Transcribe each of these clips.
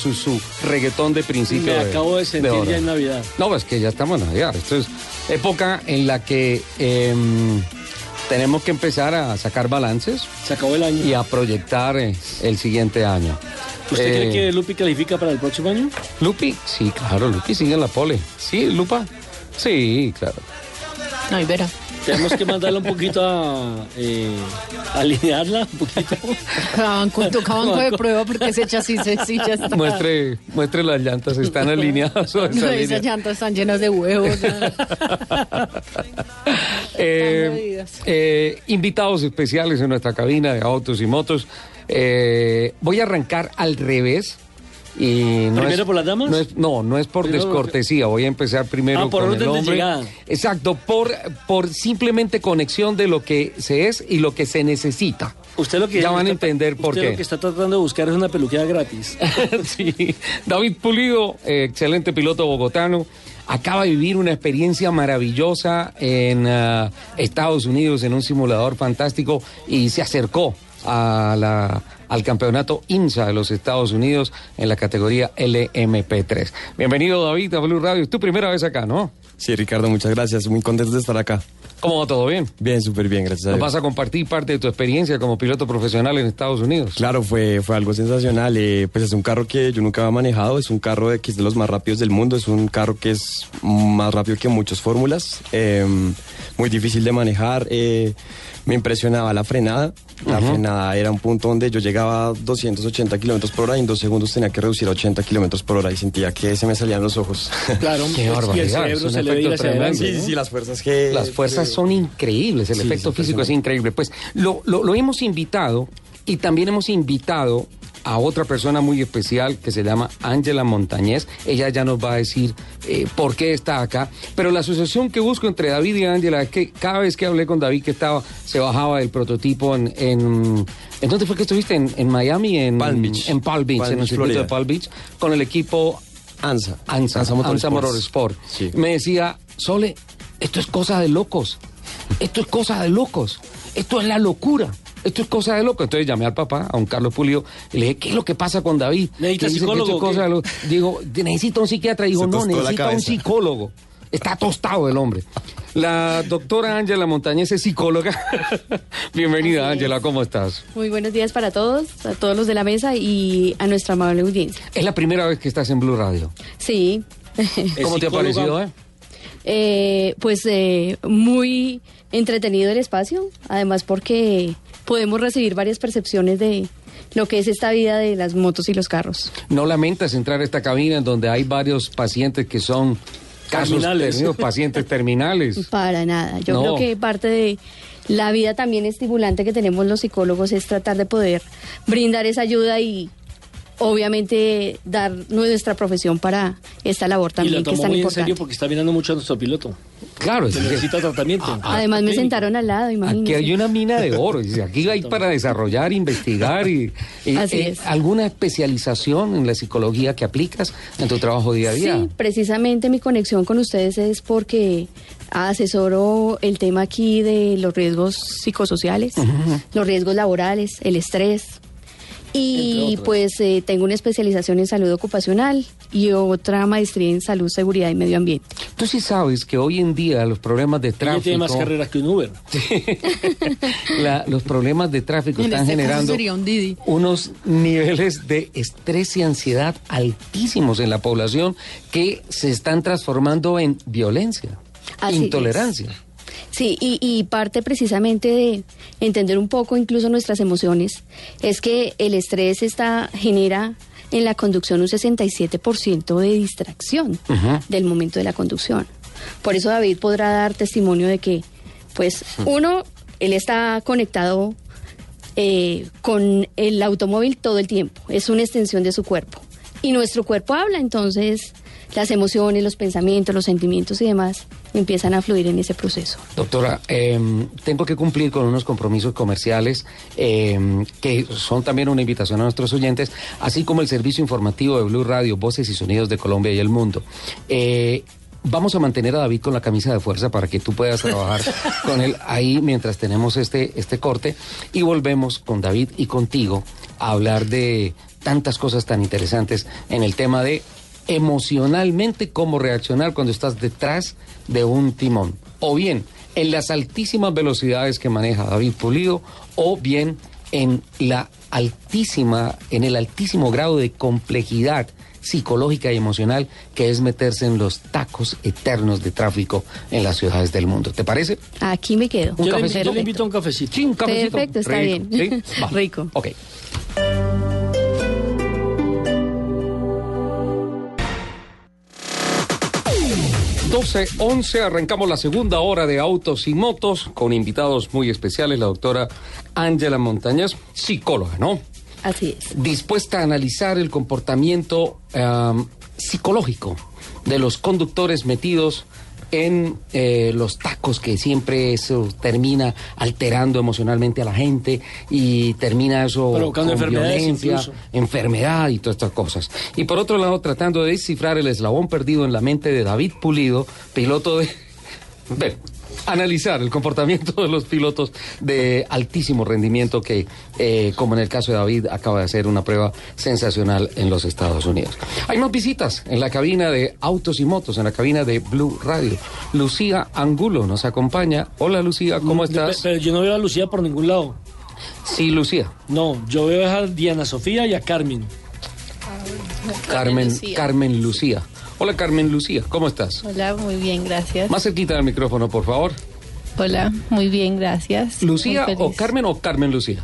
su, su reggaetón de principio. Me de- acabo de sentir ya en Navidad. No, pues que ya estamos en Navidad. Esto es época en la que em, tenemos que empezar a sacar balances Se acabó el año. y a proyectar eh, el siguiente año. ¿Usted Eh, cree que Lupi califica para el próximo año? Lupi? Sí, claro, Lupi sigue en la pole. Sí, Lupa. Sí, claro. Ay, verá. Tenemos que mandarla un poquito a eh, alinearla un poquito. Banco, toca banco de prueba porque ese chasis sí ya está. Muestre, muestre las llantas, están alineadas. o No, esas llantas están llenas de huevos. Eh, eh, invitados especiales en nuestra cabina de autos y motos. Eh, voy a arrancar al revés. Y no ¿Primero es, por las damas? No, es, no, no es por Primero- descortesía. Voy a empezar primero Ah, por con orden el de hombre. llegada. Exacto, por, por simplemente conexión de lo que se es y lo que se necesita. Usted lo que Ya van a entender por usted qué. lo que está tratando de buscar es una peluquera gratis. sí. David Pulido, eh, excelente piloto bogotano, acaba de vivir una experiencia maravillosa en ah, Estados Unidos en un simulador fantástico y se acercó a la- al campeonato IMSA de los Estados Unidos en la categoría LMP3. Bienvenido David a Blue Radio. Es tu primera vez acá, ¿no? Sí, Ricardo, muchas gracias. Muy contento de estar acá. ¿Cómo va todo bien? Bien, súper bien, gracias a Dios. vas a compartir parte de tu experiencia como piloto profesional en Estados Unidos. Claro, fue, fue algo sensacional. eh, pues es un carro que yo nunca había manejado. Es un carro de, que es de los más rápidos del mundo. Es un carro que es más rápido que muchas fórmulas. eh, muy difícil de manejar. eh, me impresionaba la frenada. La frenada era un punto donde yo llegaba a 280 kilómetros por hora y en dos segundos tenía que reducir a 80 kilómetros por hora y sentía que se me salían los ojos. Claro, Qué y el barbaridad, cerebro se le tremendo. sí, ¿no? sí, las fuerzas que... Las fuerzas son increíbles, el Sí, efecto físico es increíble. Pues lo, lo- lo hemos invitado y también hemos invitado a otra persona muy especial que se llama Ángela Montañez. Ella ya nos va a decir eh, por qué está acá. Pero la asociación que busco entre David y Ángela es que cada vez que hablé con David que estaba, se bajaba el prototipo en... en ¿En dónde fue que estuviste? ¿En, en Miami? En Palm Beach. En Palm Beach, Palm en el circuito de. Palm Beach, con el equipo ANSA. ANSA, ANSA. Motorsport. Sí. Me decía, Sole, esto es cosa de locos. Esto es cosa de locos. Esto es la locura. Esto es cosa de locos. Entonces llamé al papá, a un Carlos Pulido, y le dije, ¿qué es lo que pasa con David? ¿Necesita psicólogo es cosa de. Digo, necesita un psiquiatra. Dijo, no, necesita un psicólogo. Está tostado el hombre. La doctora Ángela Montañez es psicóloga. Bienvenida. Ángela, ¿cómo estás? Muy buenos días para todos, a todos los de la mesa y a nuestra amable audiencia. Es la primera vez que estás en Blue Radio. Sí, ¿Cómo te ha parecido, eh? eh, pues eh, muy entretenido el espacio, además porque podemos recibir varias percepciones de lo que es esta vida de las motos y los carros. ¿No lamentas entrar a esta cabina en donde hay varios pacientes que son casos Terminales. pacientes terminales? Para nada. Yo No. creo que parte de la vida también estimulante que tenemos los psicólogos es tratar de poder brindar esa ayuda y obviamente dar nuestra profesión para esta labor Y también que es tan muy en importante. serio porque está mirando mucho a nuestro piloto. Claro, es que necesita tratamiento. Además me sentaron al lado, imagínense. aquí hay una mina de oro. Aquí hay para desarrollar, investigar y, y, Así eh, es. alguna especialización en la psicología que aplicas en tu trabajo día a día. Sí, precisamente mi conexión con ustedes es porque asesoro el tema aquí de los riesgos psicosociales, los riesgos laborales, el estrés. Y pues eh, tengo una especialización en salud ocupacional y otra maestría en salud, seguridad y medio ambiente. Tú sí sabes que hoy en día los problemas de Ella tráfico, tiene más carreras que un Uber. la- los problemas de tráfico En están este generando sería un Didi. unos niveles de estrés y ansiedad altísimos en la población que se están transformando en violencia, Así es. Sí, y, y parte precisamente de entender un poco incluso nuestras emociones es que el estrés está, genera en la conducción un 67% de distracción del momento de la conducción. Por eso David podrá dar testimonio de que, pues, uno, él está conectado eh, con el automóvil todo el tiempo, es una extensión de su cuerpo. Y nuestro cuerpo habla, entonces las emociones, los pensamientos, los sentimientos y demás empiezan a fluir en ese proceso. Doctora, eh, tengo que cumplir con unos compromisos comerciales eh, que son también una invitación a nuestros oyentes, así como el servicio informativo de Blue Radio, Voces y Sonidos de Colombia y el Mundo. Eh, Vamos a mantener a David con la camisa de fuerza para que tú puedas trabajar con él ahí mientras tenemos este, este corte y volvemos con David y contigo a hablar de tantas cosas tan interesantes en el tema de emocionalmente cómo reaccionar cuando estás detrás de un timón. O bien en las altísimas velocidades que maneja David Pulido, o bien en la altísima, en el altísimo grado de complejidad psicológica y emocional que es meterse en los tacos eternos de tráfico en las ciudades del mundo. ¿Te parece? Aquí me quedo. Un Yo le, cafecito. yo le invito a un cafecito. Sí, un cafecito. Perfecto, está Rico, bien. Rico. Ok. 12, 11, arrancamos la segunda hora de Autos y Motos con invitados muy especiales, la doctora Ángela Montañez, psicóloga, ¿no? Así es. dispuesta a analizar el comportamiento psicológico de los conductores metidos en eh, los tacos que siempre eso termina alterando emocionalmente a la gente y termina eso Provocando violencia, incluso. enfermedad y todas estas cosas. Y por otro lado, tratando de descifrar el eslabón perdido en la mente de David Pulido, piloto de... analizar el comportamiento de los pilotos de altísimo rendimiento que, eh, como en el caso de David, acaba de hacer una prueba sensacional en los Estados Unidos. Hay más visitas en la cabina de Autos y Motos, en la cabina de Blue Radio. Lucía Angulo nos acompaña. Hola Lucía, ¿cómo Pe- estás? Pero yo no veo a Lucía por ningún lado. Sí, Lucía. No, yo veo a Diana Sofía y a Carmen. Carmen, Lucía. Carmen Lucía. Hola Carmen Lucía, ¿cómo estás? Hola, muy bien, gracias. Más cerquita del micrófono, por favor. Hola, muy bien, gracias. Lucía o. Carmen o Carmen Lucía.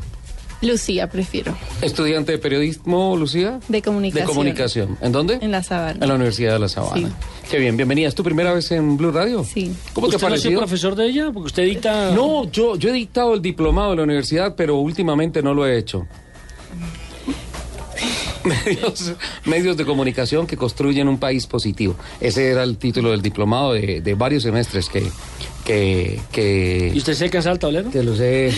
Lucía, prefiero. Estudiante de periodismo, Lucía. De comunicación. De comunicación. ¿En dónde? En la sabana. En la Universidad de La Sabana. Sí. Qué bien, bienvenida. ¿Es tu primera vez en Blue Radio? Sí. ¿Cómo te ha ¿Usted no parecido? profesor de ella? Porque usted dicta... No, yo, yo he dictado el diplomado de la universidad, pero últimamente no lo he hecho. medios, medios de comunicación que construyen un país positivo. Ese era el título del diplomado de, de varios semestres que, que, que, ¿Y usted se cansa al tablero? que los he...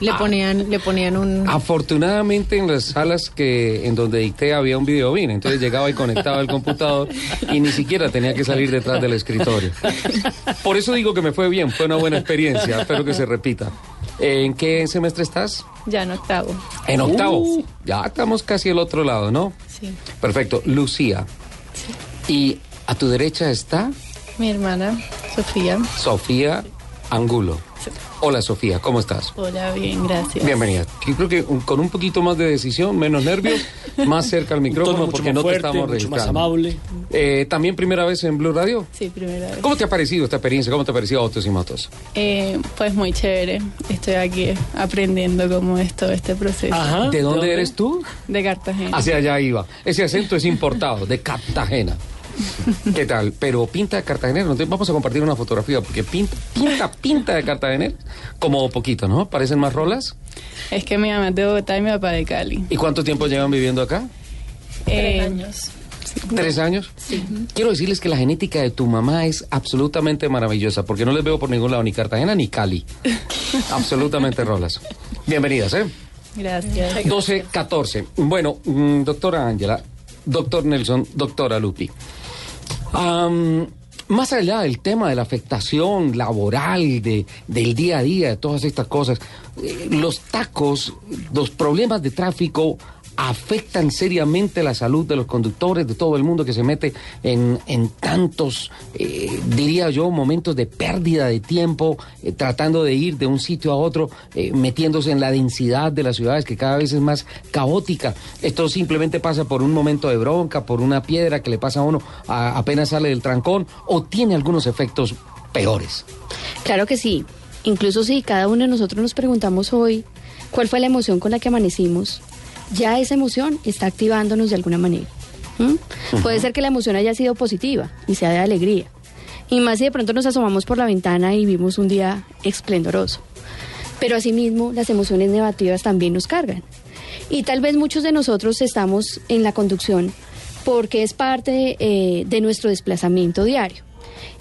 Le ponían, le ponían un... Afortunadamente en las salas que en donde dicté había un videobin, entonces llegaba y conectaba el computador y ni siquiera tenía que salir detrás del escritorio. Por eso digo que me fue bien, fue una buena experiencia, espero que se repita. ¿En qué semestre estás? Ya en octavo. En octavo. Ya estamos casi al otro lado, ¿no? Sí. Perfecto. Lucía. Y a tu derecha está Mi hermana, Sofía. Sofía Angulo. Hola Sofía, ¿cómo estás? Hola, bien, gracias. Bienvenida. Yo creo que un- con un poquito más de decisión, menos nervios, más cerca al micrófono mucho porque más no fuerte, te estamos mucho más amable. Eh, También primera vez en Blue Radio. Sí, primera vez. ¿Cómo te ha parecido esta experiencia? ¿Cómo te ha parecido Autos y Motos? Eh, pues muy chévere. Estoy aquí aprendiendo cómo es todo este proceso. Ajá. ¿De dónde eres tú? De Cartagena. Hacia allá iba. Ese acento es importado, de Cartagena. ¿Qué tal? Pero pinta de Cartagena. ¿no? Vamos a compartir una fotografía porque pinta, pinta, pinta de Cartagena. Como poquito, ¿no? ¿Parecen más rolas? Es que mi mamá es de Bogotá y mi papá de Cali. ¿Y cuánto tiempo llevan viviendo acá? Eh, años. ¿Tres años? Quiero decirles que la genética de tu mamá es absolutamente maravillosa, porque no les veo por ningún lado ni Cartagena ni Cali. absolutamente rolas. Bienvenidas, ¿eh? Gracias. 12, 14. Bueno, mm, doctora Ángela, doctor Nelson, doctora Lupi. Más allá del tema de la afectación laboral, de, del día a día, de todas estas cosas, eh, los tacos, los problemas de tráfico afectan seriamente la salud de los conductores, de todo el mundo que se mete en, en tantos, eh, diría yo, momentos de pérdida de tiempo, eh, tratando de ir de un sitio a otro, eh, metiéndose en la densidad de las ciudades que cada vez es más caótica. Esto simplemente pasa por un momento de bronca, por una piedra que le pasa a uno apenas sale del trancón, o tiene algunos efectos peores. Claro que sí. Incluso si cada uno de nosotros nos preguntamos hoy cuál fue la emoción con la que amanecimos, ya esa emoción está activándonos de alguna manera. ¿Mm? Puede ser que la emoción haya sido positiva y sea de alegría. Y más si de pronto nos asomamos por la ventana y vimos un día esplendoroso. Pero asimismo, las emociones negativas también nos cargan. Y tal vez muchos de nosotros estamos en la conducción porque es parte eh, de nuestro desplazamiento diario.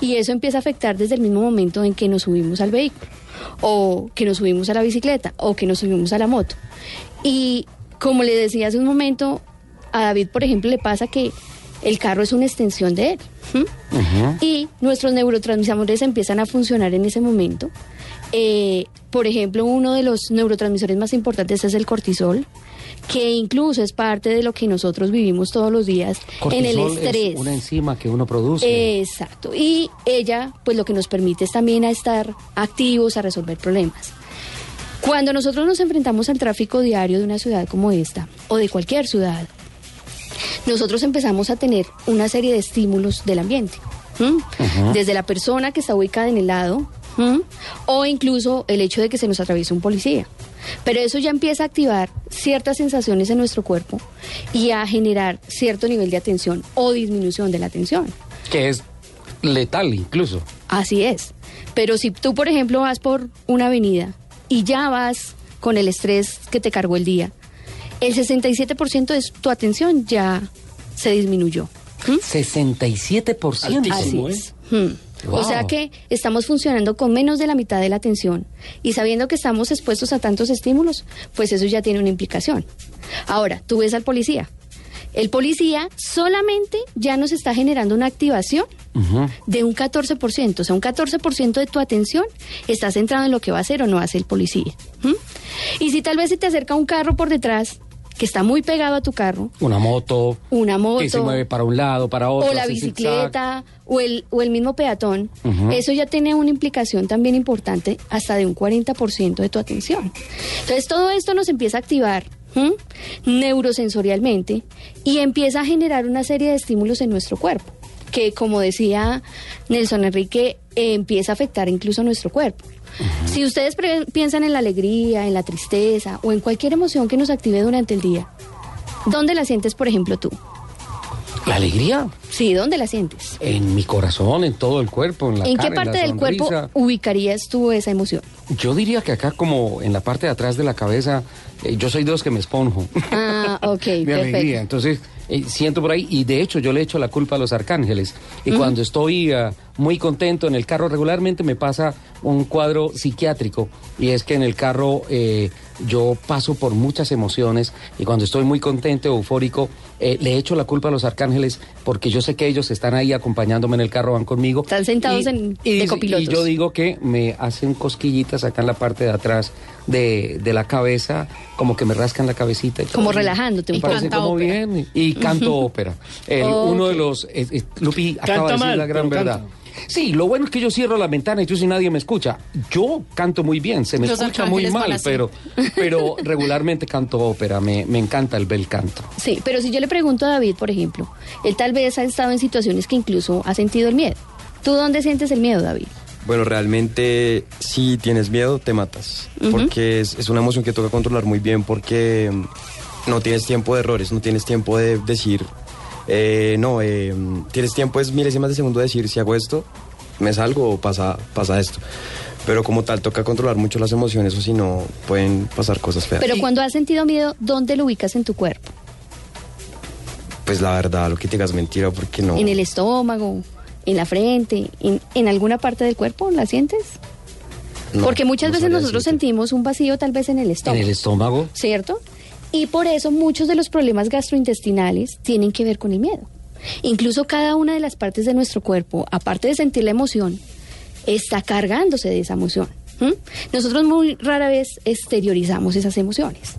Y eso empieza a afectar desde el mismo momento en que nos subimos al vehículo, o que nos subimos a la bicicleta, o que nos subimos a la moto. Y como le decía hace un momento, a David, por ejemplo, le pasa que el carro es una extensión de él. Y nuestros neurotransmisores empiezan a funcionar en ese momento. Eh, por ejemplo, uno de los neurotransmisores más importantes es el cortisol, que incluso es parte de lo que nosotros vivimos todos los días en el Cortisol es estrés. una enzima que uno produce. Exacto. Y ella, pues lo que nos permite es también a estar activos, a resolver problemas. Cuando nosotros nos enfrentamos al tráfico diario de una ciudad como esta, o de cualquier ciudad, nosotros empezamos a tener una serie de estímulos del ambiente. Desde la persona que está ubicada en el lado, o incluso el hecho de que se nos atraviese un policía. Pero eso ya empieza a activar ciertas sensaciones en nuestro cuerpo y a generar cierto nivel de atención o disminución de la atención. que es letal incluso. Así es. Pero si tú, por ejemplo, vas por una avenida y ya vas con el estrés que te cargó el día, el 67% de tu atención ya se disminuyó. ¿Mm? 67%. Altísimo. Así ¿eh? es. Hmm. Wow. O sea que estamos funcionando con menos de la mitad de la atención y sabiendo que estamos expuestos a tantos estímulos, pues eso ya tiene una implicación. Ahora, tú ves al policía. El policía solamente ya nos está generando una activación de un 14%, o sea, un 14% de tu atención está centrado en lo que va a hacer o no hace el policía. ¿m? Y si tal vez se te acerca un carro por detrás que está muy pegado a tu carro, Una moto. una moto, Que se mueve para un lado, para otro. o la bicicleta, o el, o el mismo peatón, eso ya tiene una implicación también importante, hasta de un 40% de tu atención. Entonces todo esto nos empieza a activar ¿m? neurosensorialmente y empieza a generar una serie de estímulos en nuestro cuerpo, que como decía Nelson Enrique, eh, empieza a afectar incluso a nuestro cuerpo. Si ustedes piensan en la alegría, en la tristeza o en cualquier emoción que nos active durante el día, ¿dónde la sientes, por ejemplo, tú? La alegría Sí, ¿dónde la sientes? en mi corazón, en todo el cuerpo, en la ¿En cara, qué parte la del cuerpo ubicarías tú esa emoción? Yo diría que acá como en la parte de atrás de la cabeza, eh, yo soy de los que me esponjo. Ah, ok, de perfecto. alegría. Entonces, eh, siento por ahí, y de hecho yo le echo la culpa a los arcángeles. Y cuando estoy ah, muy contento en el carro, regularmente me pasa un cuadro psiquiátrico, y es que en el carro eh, yo paso por muchas emociones, y cuando estoy muy contento, eufórico, eh, le echo la culpa a los arcángeles, porque yo sé que ellos están ahí acompañándome en el carro, van conmigo. Están sentados en- de dice- copilotos. Y yo digo que me hacen cosquillitas acá en la parte de atrás de, de la cabeza, como que me rascan la cabecita. y todo. Como relajándote un Me poco. parece Canta como ópera. bien. Y canto ópera. El-. Uno de los... eh, eh, Lupi acaba de decir mal, la gran verdad. canta. Sí, lo bueno es que yo cierro la ventana y tú si nadie me escucha. Yo canto muy bien, se me Los escucha muy mal, pero, pero regularmente canto ópera, me, me encanta el bel canto. Sí, pero si yo le pregunto a David, por ejemplo, él tal vez ha estado en situaciones que incluso ha sentido el miedo. ¿Tú dónde sientes el miedo, David? Bueno, realmente si tienes miedo te matas, porque es, es una emoción que toca controlar muy bien porque mm, no tienes tiempo de errores, no tienes tiempo de decir, eh, no, eh, tienes tiempo es milésimas de segundo de decir si hago esto, me salgo o pasa, pasa esto. Pero como tal toca controlar mucho las emociones o si no pueden pasar cosas feas. Pero cuando has sentido miedo, ¿dónde lo ubicas en tu cuerpo? Pues la verdad, lo que te digas mentira porque no... ¿En el estómago? ¿En la frente? ¿En, en alguna parte del cuerpo? ¿La sientes? no, Porque muchas no veces nosotros decirte. sentimos un vacío tal vez en el En estómago. el estómago. ¿cierto? Y por eso muchos de los problemas gastrointestinales tienen que ver con el miedo. Incluso cada una de las partes de nuestro cuerpo, aparte de sentir la emoción, está cargándose de esa emoción. Nosotros muy rara vez exteriorizamos esas emociones.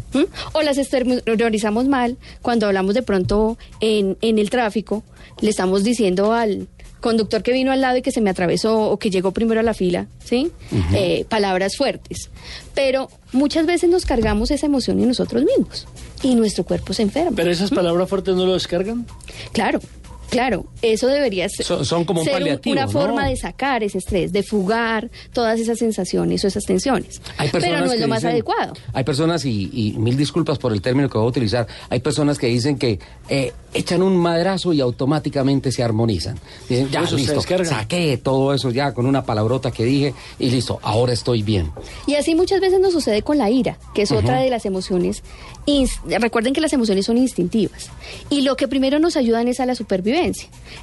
O las exteriorizamos mal cuando hablamos de pronto en, en el tráfico, le estamos diciendo al conductor que vino al lado y que se me atravesó o que llegó primero a la fila, ¿sí? Eh, palabras fuertes. Pero muchas veces nos cargamos esa emoción en nosotros mismos y nuestro cuerpo se enferma. Pero esas palabras fuertes no lo descargan. Claro, claro, eso debería ser, Son- son como un ser paliativo, una ¿no? forma de sacar ese estrés, de fugar todas esas sensaciones o esas tensiones. Pero no es lo más dicen- adecuado. Hay personas, y, y mil disculpas por el término que voy a utilizar, hay personas que dicen que eh, echan un madrazo y automáticamente se armonizan. Dicen, ya, Eso listo, saqué todo eso ya con una palabrota que dije y listo, ahora estoy bien. Y así muchas veces nos sucede con la ira, que es otra de las emociones. Recuerden que las emociones son instintivas. Y lo que primero nos ayudan es a la supervivencia.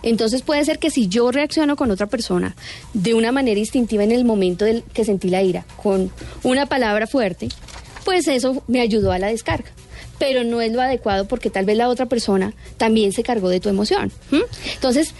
Entonces puede ser que si yo reacciono con otra persona de una manera instintiva en el momento del que sentí la ira, con una palabra fuerte, pues eso me ayudó a la descarga. Pero no es lo adecuado porque tal vez la otra persona también se cargó de tu emoción. Entonces,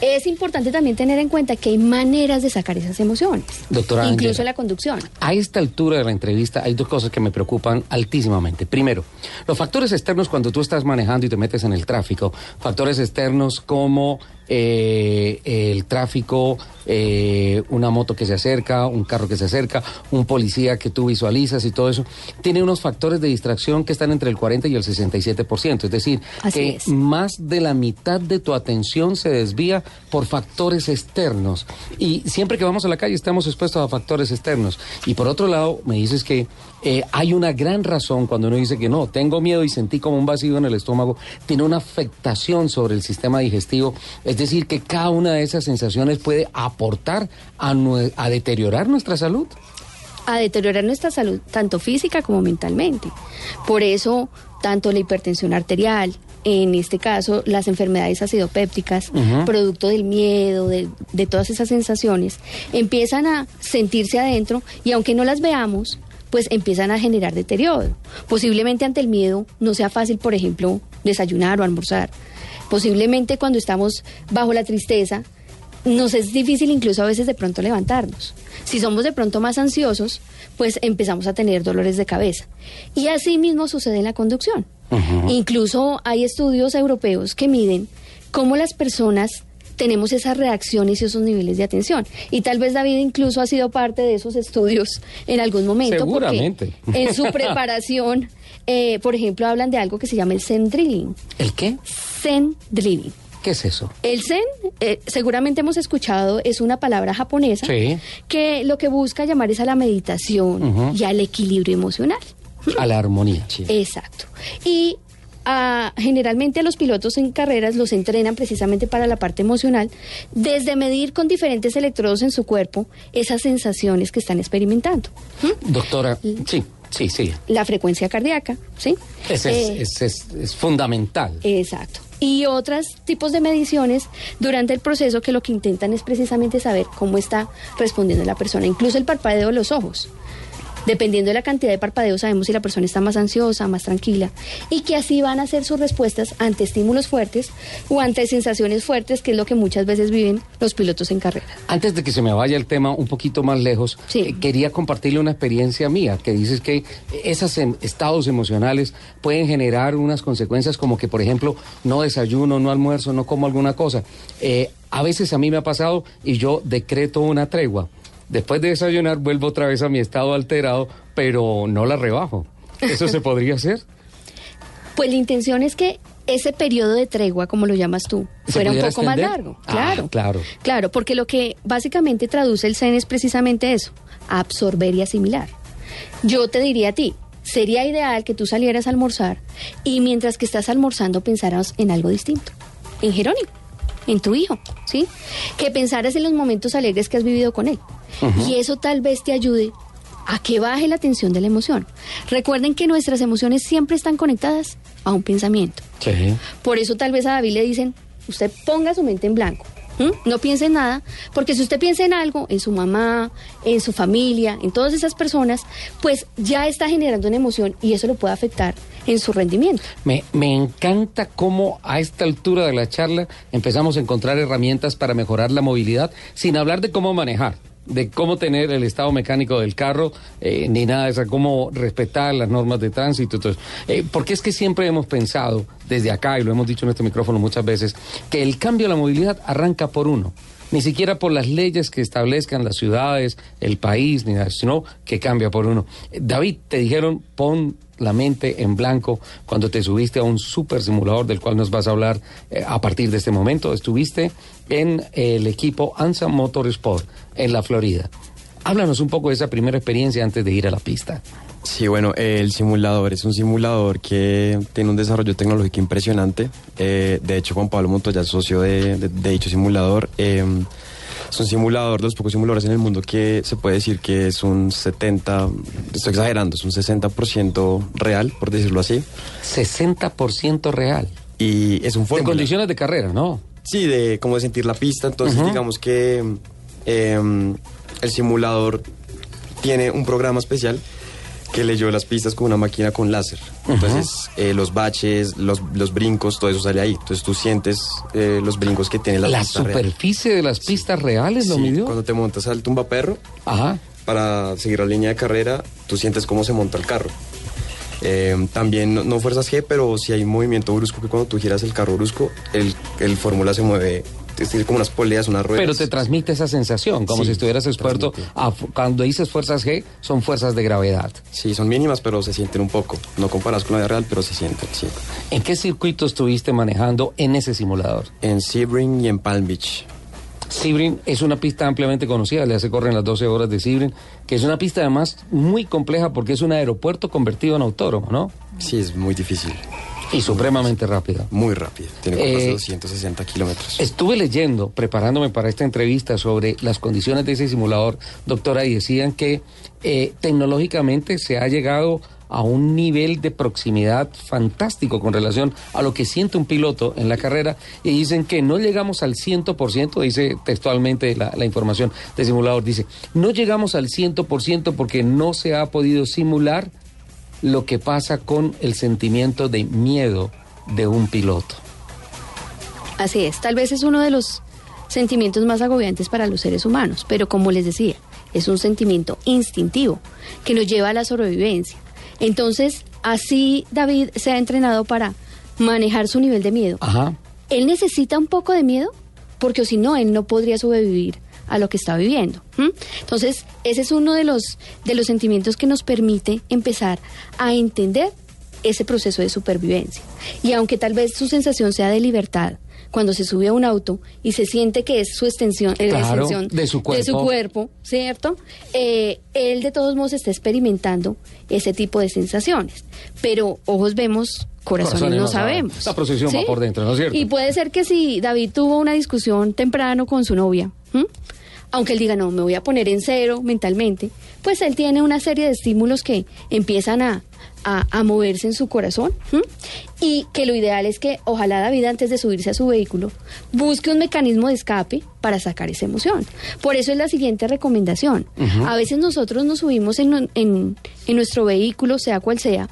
Es importante también tener en cuenta que hay maneras de sacar esas emociones. Doctora Incluso la conducción. A esta altura de la entrevista hay dos cosas que me preocupan altísimamente. Primero, los factores externos cuando tú estás manejando y te metes en el tráfico. Factores externos como eh, el tráfico, eh, una moto que se acerca, un carro que se acerca, un policía que tú visualizas y todo eso. Tiene unos factores de distracción que están entre el 40 y el 67%. Es decir, Así que es. más de la mitad de tu atención se desvía por factores externos. Y siempre que vamos a la calle estamos expuestos a factores externos. Y por otro lado, me dices que eh, hay una gran razón cuando uno dice que no, tengo miedo y sentí como un vacío en el estómago, tiene una afectación sobre el sistema digestivo. Es decir, que cada una de esas sensaciones puede aportar a, deteriorar nuestra salud. a deteriorar nuestra salud, tanto física como mentalmente. Por eso, tanto la hipertensión arterial, en este caso las enfermedades acidopépticas, producto del miedo, de, de todas esas sensaciones, empiezan a sentirse adentro y aunque no las veamos, pues empiezan a generar deterioro. Posiblemente ante el miedo no sea fácil, por ejemplo, desayunar o almorzar. Posiblemente cuando estamos bajo la tristeza, nos es difícil incluso a veces de pronto levantarnos. Si somos de pronto más ansiosos, pues empezamos a tener dolores de cabeza. Y así mismo sucede en la conducción. Incluso hay estudios europeos que miden cómo las personas tenemos esas reacciones y esos niveles de atención. Y tal vez David incluso ha sido parte de esos estudios en algún momento. porque Seguramente. En su preparación, eh, por ejemplo, hablan de algo que se llama el Zen Drilling. ¿El qué? Zen Drilling. ¿Qué es eso? El Zen, eh, seguramente hemos escuchado, es una palabra japonesa Sí. que lo que busca llamar es a la meditación y al equilibrio emocional. A la armonía. Exacto. Y ah, generalmente a los pilotos en carreras los entrenan precisamente para la parte emocional, desde medir con diferentes electrodos en su cuerpo esas sensaciones que están experimentando. ¿Mm? Doctora, sí, sí, sí. La frecuencia cardíaca, ¿sí? Ese es, Eh, es- es- es fundamental. Exacto. Y otros tipos de mediciones durante el proceso que lo que intentan es precisamente saber cómo está respondiendo la persona, incluso el parpadeo de los ojos. Dependiendo de la cantidad de parpadeos sabemos si la persona está más ansiosa, más tranquila y que así van a ser sus respuestas ante estímulos fuertes o ante sensaciones fuertes, que es lo que muchas veces viven los pilotos en carrera. Antes de que se me vaya el tema un poquito más lejos, Sí. eh, quería compartirle una experiencia mía, que dices que esos em- estados emocionales pueden generar unas consecuencias como que, por ejemplo, no desayuno, no almuerzo, no como alguna cosa. Eh, a veces a mí me ha pasado y yo decreto una tregua. Después de desayunar vuelvo otra vez a mi estado alterado, pero no la rebajo. ¿Eso se podría hacer? Pues la intención es que ese periodo de tregua, como lo llamas tú, ¿Se fuera un poco más largo. Ah, Claro. claro. Claro, porque lo que básicamente traduce el Zen es precisamente eso, absorber y asimilar. Yo te diría a ti, sería ideal que tú salieras a almorzar y mientras que estás almorzando pensaras en algo distinto, en Jerónimo, en tu hijo, ¿sí? Que pensaras en los momentos alegres que has vivido con él. Y eso tal vez te ayude a que baje la tensión de la emoción. Recuerden que nuestras emociones siempre están conectadas a un pensamiento. Sí. Por eso tal vez a David le dicen, usted ponga su mente en blanco. ¿M? No piense en nada, porque si usted piensa en algo, en su mamá, en su familia, en todas esas personas, pues ya está generando una emoción y eso lo puede afectar en su rendimiento. Me encanta cómo a esta altura de la charla empezamos a encontrar herramientas para mejorar la movilidad sin hablar de cómo manejar, de cómo tener el estado mecánico del carro, eh, ni nada de eso, cómo respetar las normas de tránsito. eso. Eh, porque es que siempre hemos pensado desde acá, y lo hemos dicho en este micrófono muchas veces, que el cambio de la movilidad arranca por uno. Ni siquiera por las leyes que establezcan las ciudades, el país, ni nada, sino que cambia por uno. Eh, David, te dijeron, pon la mente en blanco cuando te subiste a un super simulador del cual nos vas a hablar eh, a partir de este momento. Estuviste en el equipo ANSA Motorsport en la Florida. Háblanos un poco de esa primera experiencia antes de ir a la pista. Sí, bueno, eh, el simulador es un simulador que tiene un desarrollo tecnológico impresionante. Eh, de hecho, Juan Pablo Montoya es socio de, de- de dicho simulador. Eh, es un simulador de los pocos simuladores en el mundo que se puede decir que es un 70, estoy exagerando, es un 60% real, por decirlo así. 60% real. Y es un De fórmula. condiciones de carrera, ¿no? Sí, de cómo de sentir la pista. Entonces, digamos que eh, el simulador tiene un programa especial que leyó las pistas con una máquina con láser. Entonces, eh, los baches, los, los brincos, todo eso sale ahí. Entonces, tú sientes eh, los brincos que tiene la, La pista real. superficie de las pistas reales lo Sí, midió. Cuando te montas al tumbaperro, Ajá. para seguir la línea de carrera, tú sientes cómo se monta el carro. Eh, también no, no fuerzas G, pero si hay un movimiento brusco que cuando tú giras el carro brusco, el, el fórmula se mueve, tiene como unas poleas, unas ruedas. Pero te transmite esa sensación, como Sí, si estuvieras expuesto. a cuando dices fuerzas G, son fuerzas de gravedad. Sí, son mínimas, pero se sienten un poco. No comparas con la vida real, pero se sienten, sí. ¿En qué circuito estuviste manejando en ese simulador? En Sebring y en Palm Beach. Sebring es una pista ampliamente conocida, ya se corren las 12 horas de Sebring, que es una pista además muy compleja porque es un aeropuerto convertido en autódromo, ¿no? Sí, es muy difícil, Y supremamente rápida. muy rápido. Tiene como Eh, 260 kilómetros. Estuve leyendo, preparándome para esta entrevista sobre las condiciones de ese simulador, doctora, y decían que eh, tecnológicamente se ha llegado a un nivel de proximidad fantástico con relación a lo que siente un piloto en la carrera y dicen que no llegamos al 100%, dice textualmente la, la información del simulador, dice, no llegamos al 100% porque no se ha podido simular lo que pasa con el sentimiento de miedo de un piloto. Así es, tal vez es uno de los sentimientos más agobiantes para los seres humanos, pero como les decía, es un sentimiento instintivo que nos lleva a la sobrevivencia. Entonces, así David se ha entrenado para manejar su nivel de miedo. Ajá. Él necesita un poco de miedo porque si no, él no podría sobrevivir a lo que está viviendo. Entonces, ese es uno de los, de los sentimientos que nos permite empezar a entender ese proceso de supervivencia. Y aunque tal vez su sensación sea de libertad, cuando se sube a un auto y se siente que es su extensión, eh, la Claro, extensión de su cuerpo. cuerpo, ¿cierto? Eh, él de todos modos está experimentando ese tipo de sensaciones. Pero ojos vemos, corazones, Corazones no, sabemos. La procesión va por dentro, ¿no es cierto? Y puede ser que si David tuvo una discusión temprano con su novia. Aunque él diga, no, me voy a poner en cero mentalmente, pues él tiene una serie de estímulos que empiezan a, a, a moverse en su corazón. Y que lo ideal es que ojalá David antes de subirse a su vehículo busque un mecanismo de escape para sacar esa emoción. Por eso es la siguiente recomendación. A veces nosotros nos subimos en, en, en nuestro vehículo, sea cual sea,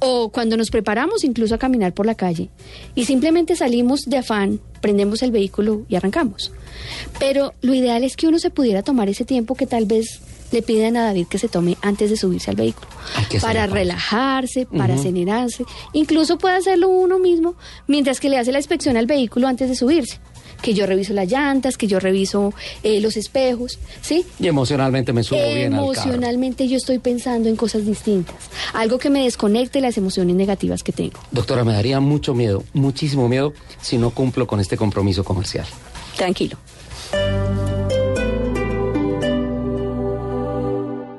o cuando nos preparamos incluso a caminar por la calle y simplemente salimos de afán, prendemos el vehículo y arrancamos. Pero lo ideal es que uno se pudiera tomar ese tiempo que tal vez le piden a David que se tome antes de subirse al vehículo. Para relajarse, para acelerarse. Incluso puede hacerlo uno mismo mientras que le hace la inspección al vehículo antes de subirse. Que yo reviso las llantas, que yo reviso eh, los espejos, ¿sí? Y emocionalmente me subo bien al. Emocionalmente yo estoy pensando en cosas distintas. Algo que me desconecte las emociones negativas que tengo. Doctora, me daría mucho miedo, muchísimo miedo, si no cumplo con este compromiso comercial. Tranquilo.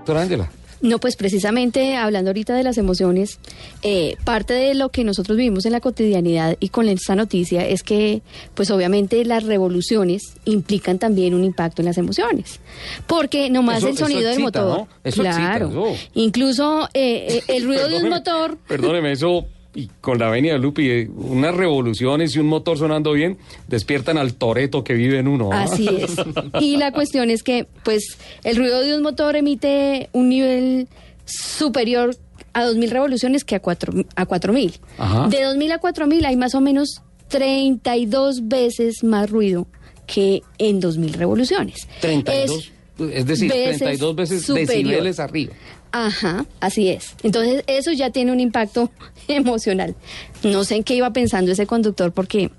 Doctora Ángela. No, pues precisamente hablando ahorita de las emociones, eh, parte de lo que nosotros vivimos en la cotidianidad y con esta noticia es que, pues obviamente las revoluciones implican también un impacto en las emociones, porque nomás Eso- el sonido eso del motor, ¿no? Eso excita, claro, incluso eh, eh, el ruido de un motor, Perdóneme, eso, y con la avenida Lupi, eh, unas revoluciones y un motor sonando bien, despiertan al toreto que vive en uno. Así es. Y la cuestión es que, pues, el ruido de un motor emite un nivel superior a 2.000 revoluciones que a 4.000. A 4.000. Ajá. de 2.000 a 4.000 hay más o menos 32 veces más ruido que en 2.000 revoluciones. 32, es, decir, veces 32 veces superior. decibeles arriba. Ajá, así es. Entonces, eso ya tiene un impacto emocional. No sé en qué iba pensando ese conductor porque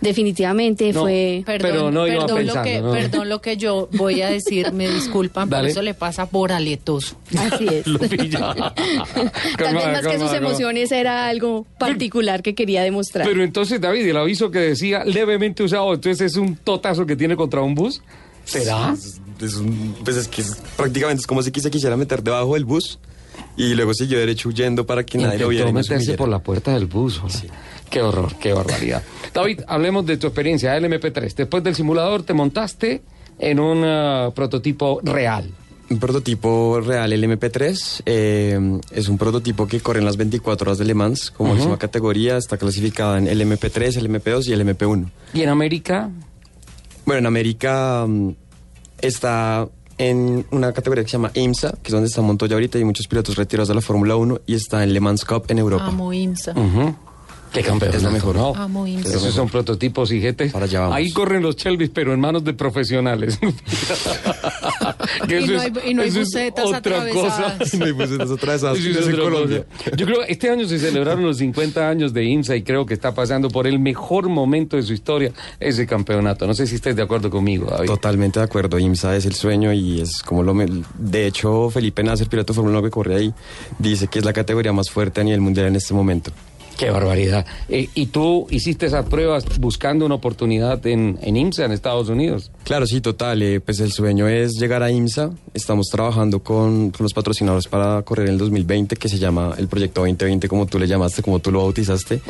definitivamente No. fue... Perdón, Pero no iba perdón, pensando, lo que, ¿no? perdón lo que yo voy a decir, me disculpan, Dale. pero eso le pasa por aletoso. Así es. Tal vez más que sus emociones era algo particular que quería demostrar. Pero entonces, David, el aviso que decía levemente usado, entonces es un totazo que tiene contra un bus. ¿Será? Es, un- pues es que es- prácticamente es como si se quisiera meter debajo del bus y luego siguió derecho huyendo para que nadie lo viera. Intentó meterse por la puerta del bus. hombre. Qué horror, qué barbaridad. David, hablemos de tu experiencia LMP3. Después del simulador te montaste en un ah, prototipo real. Un prototipo real, el MP3, eh, es un prototipo que corre en las 24 horas de Le Mans, como máxima categoría, está clasificada en el MP3, el MP2 y el MP1. Y en América, Bueno, en América mm, está en una categoría que se llama IMSA, que es donde está Montoya ahorita y muchos pilotos retirados de la Fórmula 1 y está en Le Mans Cup en Europa. Amo IMSA. Qué campeón. Es la mejor. ¿no? Amo IMSA. Esos son prototipos y GT. Para allá vamos. Ahí corren los Chelvis, pero en manos de profesionales. Que Y no es- hay- y no hay eso es bucetas otra cosa. No hay bucetas atravesadas, Eso es es en otra Colombia. cosa. Yo creo que este año se celebraron los 50 años de IMSA y creo que está pasando por el mejor momento de su historia ese campeonato. No sé si estés de acuerdo conmigo, David. Totalmente de acuerdo, IMSA es el sueño y es como lo... me- De hecho, Felipe Nasser, piloto de Fórmula 1 que corre ahí, dice que es la categoría más fuerte a nivel mundial en este momento. Qué barbaridad. Eh, ¿Y tú hiciste esas pruebas buscando una oportunidad en, en IMSA, en Estados Unidos? Claro, sí, total. eh, pues el sueño es llegar a IMSA. Estamos trabajando con, con los patrocinadores para correr en el 2020, que se llama el Proyecto 2020, como tú le llamaste, como tú lo bautizaste.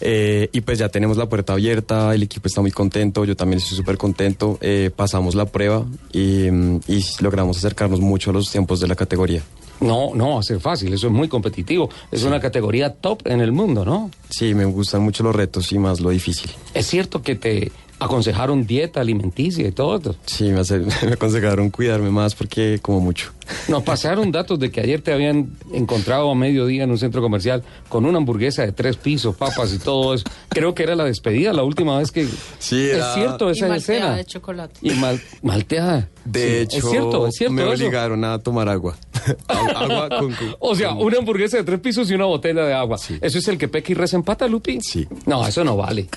Eh, y pues ya tenemos la puerta abierta, el equipo está muy contento, yo también estoy súper contento. pasamos la prueba y, mm, y logramos acercarnos mucho a los tiempos de la categoría. No, no va a ser fácil, eso es muy competitivo. Es una categoría top en el mundo, ¿no? Sí, me gustan mucho los retos y más lo difícil. Es cierto que te aconsejaron dieta alimenticia y todo. Sí, me, hace- me aconsejaron cuidarme más porque como mucho. Nos pasaron datos de que ayer te habían encontrado a mediodía en un centro comercial con una hamburguesa de tres pisos, papas y todo eso. Creo que era la despedida la última vez que... Sí, es cierto Y esa malteada escena. de chocolate. Y mal- malteada. De Sí, hecho, es cierto, es cierto me eso. obligaron a tomar agua. agua con... con- O sea, con- una hamburguesa de tres pisos y una botella de agua. ¿Eso es el que peca y reza en pata, Lupi? Sí. No, eso no vale.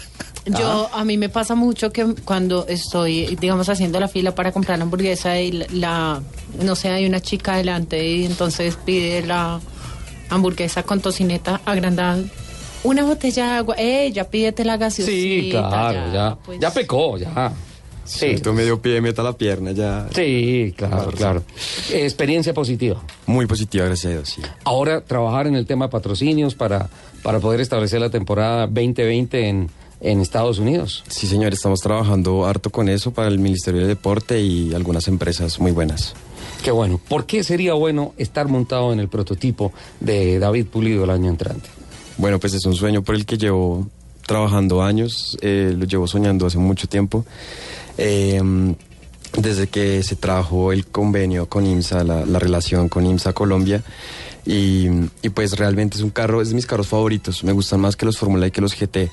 Yo, a mí me pasa mucho que cuando estoy, digamos, haciendo la fila para comprar la hamburguesa y la, la- no sé, hay una chica adelante y entonces pide la hamburguesa con tocineta agrandada. Una botella de agua, eh, ya pídete la gaseosita. Sí, claro, ya. pues. Ya pecó, ya. Sí. Siento medio pie, meta la pierna, ya. Sí, claro, claro. Experiencia positiva. Muy positiva, gracias a Dios, sí. Ahora trabajar en el tema patrocinios para, para poder establecer la temporada 2020 en, en Estados Unidos. Sí, señor, estamos trabajando harto con eso para el Ministerio del Deporte y algunas empresas muy buenas. Qué bueno. ¿Por qué sería bueno estar montado en el prototipo de David Pulido el año entrante? Bueno, pues es un sueño por el que llevo trabajando años, eh, lo llevo soñando hace mucho tiempo. Eh, desde que se trajo el convenio con IMSA, la, la relación con IMSA Colombia. Y, y pues realmente es un carro, es de mis carros favoritos. Me gustan más que los Fórmula y que los GT.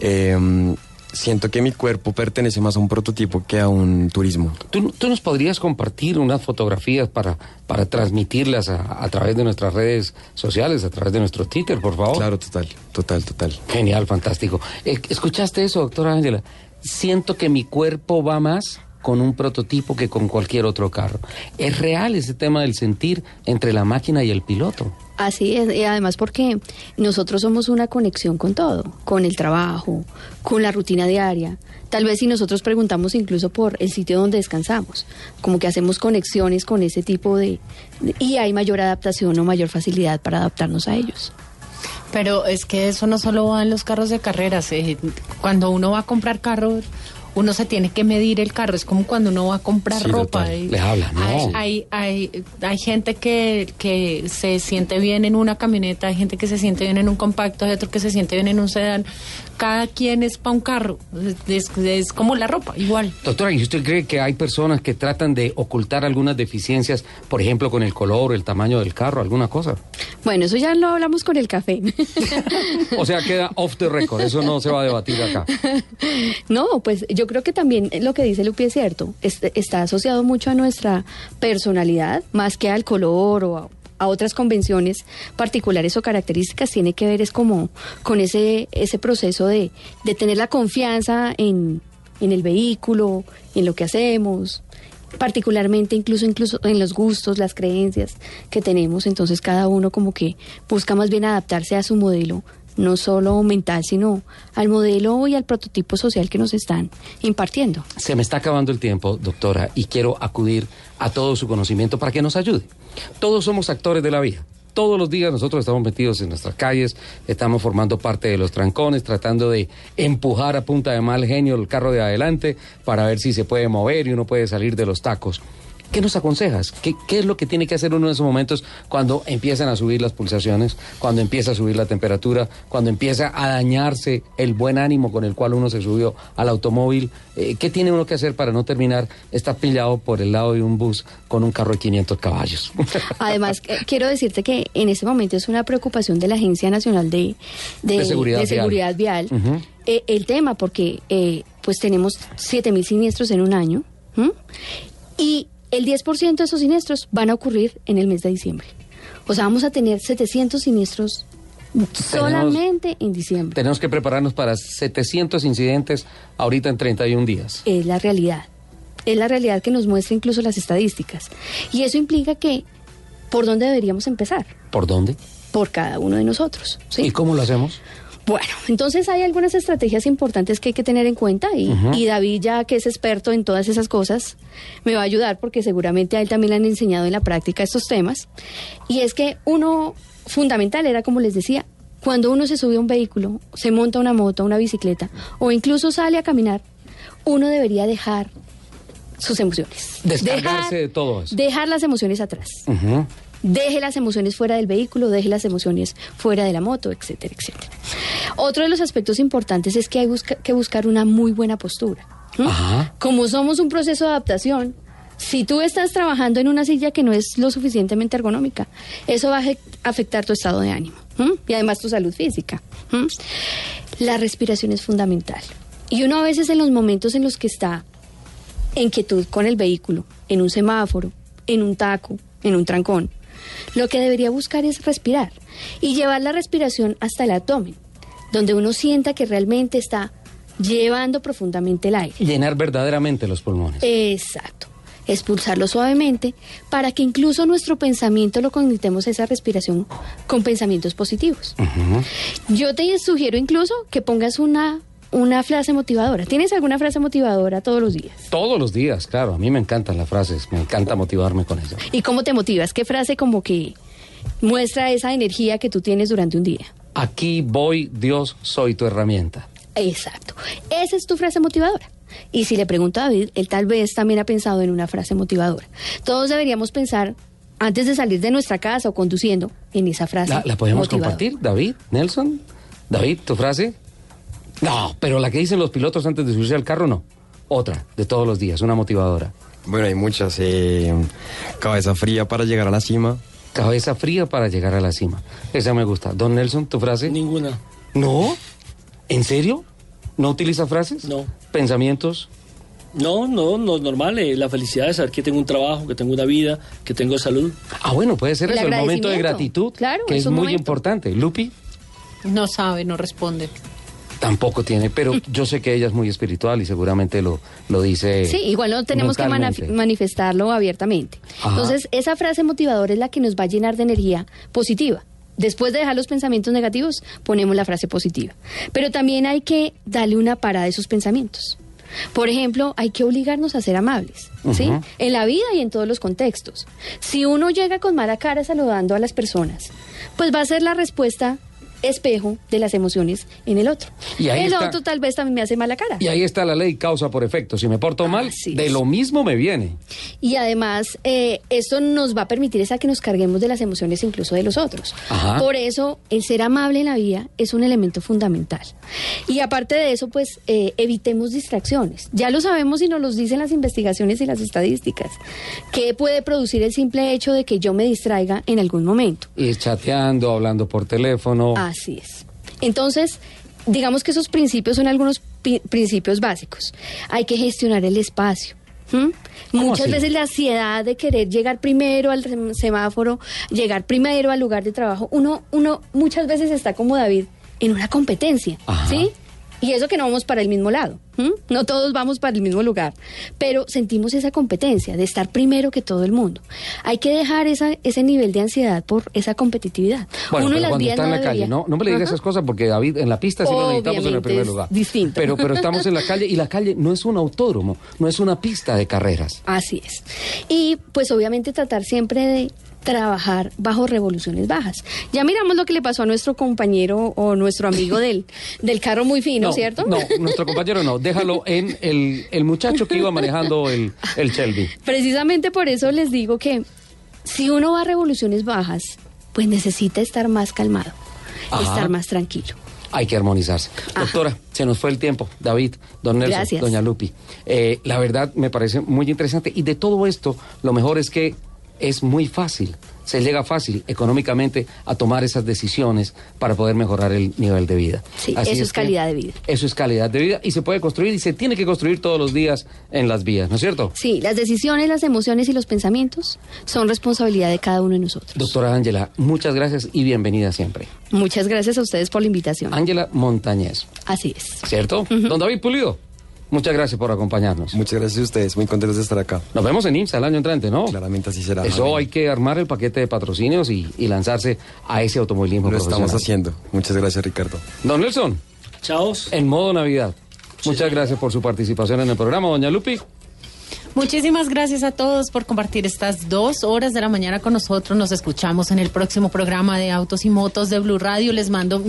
Eh, siento que mi cuerpo pertenece más a un prototipo que a un turismo. ¿Tú, tú nos podrías compartir unas fotografías para, para transmitirlas a, a través de nuestras redes sociales, a través de nuestro Twitter, por favor? Claro, total, total, total. Genial, fantástico. Eh, ¿Escuchaste eso, doctora Ángela? Siento que mi cuerpo va más con un prototipo que con cualquier otro carro. Es real ese tema del sentir entre la máquina y el piloto. Así es, y además porque nosotros somos una conexión con todo, con el trabajo, con la rutina diaria. Tal vez si nosotros preguntamos incluso por el sitio donde descansamos, como que hacemos conexiones con ese tipo de... y hay mayor adaptación o mayor facilidad para adaptarnos a ellos. Pero es que eso no solo va en los carros de carreras. eh, Cuando uno va a comprar carro, uno se tiene que medir el carro. Es como cuando uno va a comprar Sí, ropa. total. Les hablan, ¿no? Hay, hay, hay, hay gente que, que se siente bien en una camioneta, hay gente que se siente bien en un compacto, hay otro que se siente bien en un sedán. Cada quien es para un carro. Es, es como la ropa, igual. Doctora, ¿y usted cree que hay personas que tratan de ocultar algunas deficiencias, por ejemplo, con el color, el tamaño del carro, alguna cosa? Bueno, eso ya lo hablamos con el café. O sea, queda off the record, eso no se va a debatir acá. No, pues yo creo que también lo que dice Lupi es cierto. Es- está asociado mucho a nuestra personalidad, más que al color o a, a otras convenciones particulares o características. Tiene que ver es como con ese, ese proceso de, de tener la confianza en, en el vehículo, en lo que hacemos particularmente incluso incluso en los gustos, las creencias que tenemos, entonces cada uno como que busca más bien adaptarse a su modelo, no solo mental, sino al modelo y al prototipo social que nos están impartiendo. Se me está acabando el tiempo, doctora, y quiero acudir a todo su conocimiento para que nos ayude. Todos somos actores de la vida. Todos los días nosotros estamos metidos en nuestras calles, estamos formando parte de los trancones, tratando de empujar a punta de mal genio el carro de adelante para ver si se puede mover y uno puede salir de los tacos. ¿Qué nos aconsejas? ¿Qué, ¿Qué es lo que tiene que hacer uno en esos momentos cuando empiezan a subir las pulsaciones, cuando empieza a subir la temperatura, cuando empieza a dañarse el buen ánimo con el cual uno se subió al automóvil? Eh, ¿Qué tiene uno que hacer para no terminar estapillado por el lado de un bus con un carro de 500 caballos? Además, eh, quiero decirte que en este momento es una preocupación de la Agencia Nacional de, De Seguridad de Vial. Eh, el tema, porque pues tenemos 7.000 siniestros en un año ¿m? y el 10% de esos siniestros van a ocurrir en el mes de diciembre. O sea, vamos a tener 700 siniestros solamente en diciembre. Tenemos que prepararnos para 700 incidentes ahorita en 31 días. es la realidad. Es la realidad que nos muestra incluso las estadísticas. Y eso implica que, ¿por dónde deberíamos empezar? ¿Por dónde? Por cada uno de nosotros. ¿sí? ¿Y cómo lo hacemos? Bueno, entonces hay algunas estrategias importantes que hay que tener en cuenta y, y David, ya que es experto en todas esas cosas, me va a ayudar porque seguramente a él también le han enseñado en la práctica estos temas. Y es que uno fundamental era, como les decía, cuando uno se sube a un vehículo, se monta una moto, una bicicleta o incluso sale a caminar, uno debería dejar sus emociones. Descargarse de todo eso. Dejar las emociones atrás. Deje las emociones fuera del vehículo, deje las emociones fuera de la moto, etcétera, etcétera. Otro de los aspectos importantes es que hay busca- que buscar una muy buena postura. Como somos un proceso de adaptación, si tú estás trabajando en una silla que no es lo suficientemente ergonómica, eso va a afec- afectar tu estado de ánimo ¿m? y además tu salud física. ¿m? La respiración es fundamental. Y uno a veces en los momentos en los que está en quietud con el vehículo, en un semáforo, en un taco, en un trancón. Lo que debería buscar es respirar y llevar la respiración hasta el abdomen, donde uno sienta que realmente está llevando profundamente el aire. Llenar verdaderamente los pulmones. Exacto. Expulsarlo suavemente para que incluso nuestro pensamiento lo conectemos a esa respiración con pensamientos positivos. Yo te sugiero incluso que pongas una, una frase motivadora. ¿Tienes alguna frase motivadora todos los días? Todos los días, claro. A mí me encantan las frases, me encanta motivarme con eso. ¿Y cómo te motivas? ¿Qué frase como que muestra esa energía que tú tienes durante un día? Aquí voy, Dios, soy tu herramienta. Exacto. Esa es tu frase motivadora. Y si le pregunto a David, él tal vez también ha pensado en una frase motivadora. Todos deberíamos pensar, antes de salir de nuestra casa o conduciendo, en esa frase. ¿La, la podemos motivadora. compartir, David? ¿Nelson? David, ¿tu frase? No, pero la que dicen los pilotos antes de subirse al carro, no. Otra, de todos los días, una motivadora. Bueno, hay muchas. eh, cabeza fría para llegar a la cima. Cabeza fría para llegar a la cima. Esa me gusta. Don Nelson, ¿tu frase? Ninguna. ¿No? ¿En serio? ¿No utiliza frases? No. ¿Pensamientos? No, no, no es normal. eh, la felicidad de saber que tengo un trabajo, que tengo una vida, que tengo salud. Ah, bueno, puede ser El eso, el momento de gratitud, Claro, que es es un muy momento. importante. Lupi No sabe, no responde. Tampoco tiene, pero yo sé que ella es muy espiritual y seguramente lo, lo dice. Sí, igual no tenemos que manifestarlo abiertamente. Ajá. Entonces, esa frase motivadora es la que nos va a llenar de energía positiva. Después de dejar los pensamientos negativos, ponemos la frase positiva. Pero también hay que darle una parada a esos pensamientos. Por ejemplo, hay que obligarnos a ser amables, ¿sí? En la vida y en todos los contextos. Si uno llega con mala cara saludando a las personas, pues va a ser la respuesta espejo de las emociones en el otro. Y el está. otro tal vez también me hace mala cara. Y ahí está la ley causa por efecto. Si me porto mal, Así de es. lo mismo me viene. Y además, eh, esto nos va a permitir es a que nos carguemos de las emociones incluso de los otros. Ajá. Por eso, el ser amable en la vida es un elemento fundamental. Y aparte de eso, pues eh, evitemos distracciones. Ya lo sabemos y nos los dicen las investigaciones y las estadísticas. ¿Qué puede producir el simple hecho de que yo me distraiga en algún momento? Y chateando, hablando por teléfono. Así es. Entonces, digamos que esos principios son algunos pi- principios básicos. Hay que gestionar el espacio. ¿m? ¿Cómo Muchas así? veces la ansiedad de querer llegar primero al sem- semáforo, llegar primero al lugar de trabajo, uno, uno muchas veces está como David en una competencia, Ajá. ¿sí? Y eso que no vamos para el mismo lado, ¿m? no todos vamos para el mismo lugar, pero sentimos esa competencia de estar primero que todo el mundo. Hay que dejar esa, ese nivel de ansiedad por esa competitividad. Bueno, Uno pero las cuando está en la calle, no, no me le digas Ajá. esas cosas porque David, en la pista sí lo necesitamos en el primer lugar. distinto. Pero, pero estamos en la calle y la calle no es un autódromo, no es una pista de carreras. Así es. Y pues obviamente tratar siempre de trabajar bajo revoluciones bajas. Ya miramos lo que le pasó a nuestro compañero o nuestro amigo del, del carro muy fino, no, ¿cierto? No, nuestro compañero no. Déjalo en el, el muchacho que iba manejando el, el Shelby. Precisamente por eso les digo que si uno va a revoluciones bajas, pues necesita estar más calmado, Ajá. estar más tranquilo. Hay que armonizarse. Ajá. Doctora, se nos fue el tiempo. David, don Nelson, Gracias. doña Lupi. Eh, la verdad me parece muy interesante. Y de todo esto, lo mejor es que es muy fácil. Se llega fácil económicamente a tomar esas decisiones para poder mejorar el nivel de vida. Sí, Así eso es calidad de vida. Eso es calidad de vida y se puede construir y se tiene que construir todos los días en las vías, ¿no es cierto? Sí, las decisiones, las emociones y los pensamientos son responsabilidad de cada uno de nosotros. Doctora Ángela, muchas gracias y bienvenida siempre. Muchas gracias a ustedes por la invitación. Ángela Montañez, Así es. ¿cierto? Don David Pulido, muchas gracias por acompañarnos. Muchas gracias a ustedes, muy contentos de estar acá. Nos vemos en IMSA el año entrante, ¿no? Claramente así será. Eso hay que armar el paquete de patrocinios y, y lanzarse a ese automovilismo Lo estamos haciendo. Muchas gracias, Ricardo. Don Nelson, Chaos. en modo Navidad. Muchas gracias por su participación en el programa, doña Lupi. Muchísimas gracias a todos por compartir estas dos horas de la mañana con nosotros. Nos escuchamos en el próximo programa de Autos y Motos de Blue Radio. Les mando...